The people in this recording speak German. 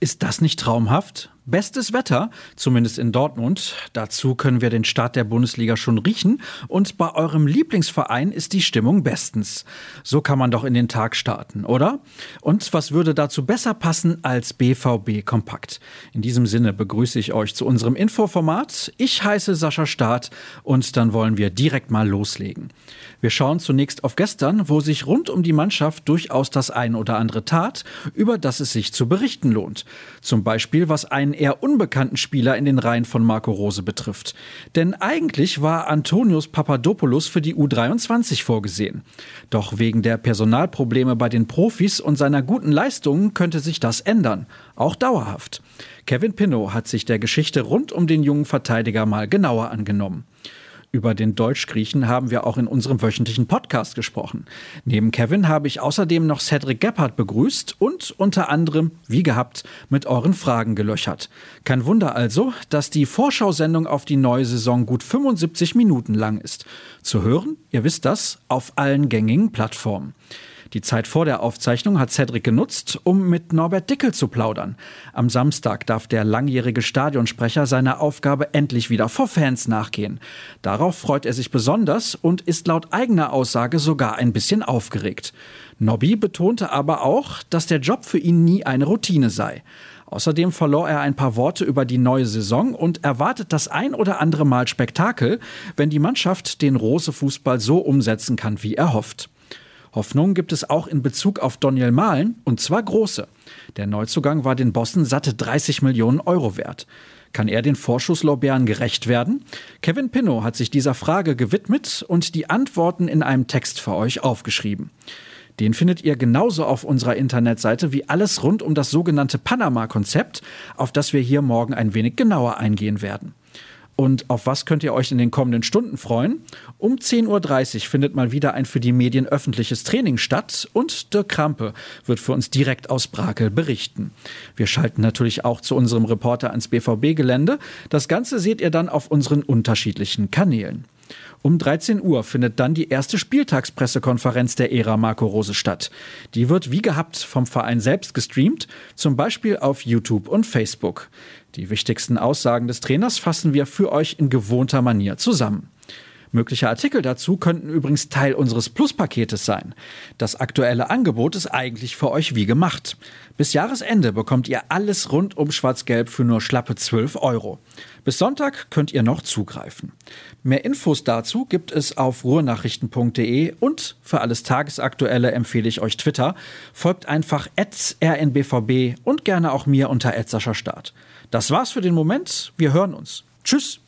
Ist das nicht traumhaft? Bestes Wetter, zumindest in Dortmund. Dazu können wir den Start der Bundesliga schon riechen. Und bei eurem Lieblingsverein ist die Stimmung bestens. So kann man doch in den Tag starten, oder? Und was würde dazu besser passen als BVB Kompakt? In diesem Sinne begrüße ich euch zu unserem Infoformat. Ich heiße Sascha Staat und dann wollen wir direkt mal loslegen. Wir schauen zunächst auf gestern, wo sich rund um die Mannschaft durchaus das ein oder andere tat, über das es sich zu berichten lohnt. Zum Beispiel, was einen eher unbekannten Spieler in den Reihen von Marco Rose betrifft. Denn eigentlich war Antonius Papadopoulos für die U23 vorgesehen. Doch wegen der Personalprobleme bei den Profis und seiner guten Leistungen könnte sich das ändern. Auch dauerhaft. Kevin Pinnow hat sich der Geschichte rund um den jungen Verteidiger mal genauer angenommen. Über den Deutschgriechen haben wir auch in unserem wöchentlichen Podcast gesprochen. Neben Kevin habe ich außerdem noch Cedric Gebhardt begrüßt und unter anderem, wie gehabt, mit euren Fragen gelöchert. Kein Wunder also, dass die Vorschau-Sendung auf die neue Saison gut 75 Minuten lang ist. Zu hören, ihr wisst das, auf allen gängigen Plattformen. Die Zeit vor der Aufzeichnung hat Cedric genutzt, um mit Norbert Dickel zu plaudern. Am Samstag darf der langjährige Stadionsprecher seiner Aufgabe endlich wieder vor Fans nachgehen. Darauf freut er sich besonders und ist laut eigener Aussage sogar ein bisschen aufgeregt. Nobby betonte aber auch, dass der Job für ihn nie eine Routine sei. Außerdem verlor er ein paar Worte über die neue Saison und erwartet das ein oder andere Mal Spektakel, wenn die Mannschaft den Rose-Fußball so umsetzen kann, wie er hofft. Hoffnung gibt es auch in Bezug auf Daniel Mahlen, und zwar große. Der Neuzugang war den Bossen satte 30 Millionen Euro wert. Kann er den Vorschusslorbeeren gerecht werden? Kevin Pinnow hat sich dieser Frage gewidmet und die Antworten in einem Text für euch aufgeschrieben. Den findet ihr genauso auf unserer Internetseite wie alles rund um das sogenannte Panama-Konzept, auf das wir hier morgen ein wenig genauer eingehen werden. Und auf was könnt ihr euch in den kommenden Stunden freuen? Um 10.30 Uhr findet mal wieder ein für die Medien öffentliches Training statt und Dirk Krampe wird für uns direkt aus Brakel berichten. Wir schalten natürlich auch zu unserem Reporter ans BVB-Gelände. Das Ganze seht ihr dann auf unseren unterschiedlichen Kanälen. Um 13 Uhr findet dann die erste Spieltagspressekonferenz der Ära Marco Rose statt. Die wird wie gehabt vom Verein selbst gestreamt, zum Beispiel auf YouTube und Facebook. Die wichtigsten Aussagen des Trainers fassen wir für euch in gewohnter Manier zusammen. Mögliche Artikel dazu könnten übrigens Teil unseres Plus-Paketes sein. Das aktuelle Angebot ist eigentlich für euch wie gemacht. Bis Jahresende bekommt ihr alles rund um Schwarz-Gelb für nur schlappe 12 Euro. Bis Sonntag könnt ihr noch zugreifen. Mehr Infos dazu gibt es auf ruhrnachrichten.de und für alles Tagesaktuelle empfehle ich euch Twitter. Folgt einfach rnbvb und gerne auch mir unter Start. Das war's für den Moment. Wir hören uns. Tschüss.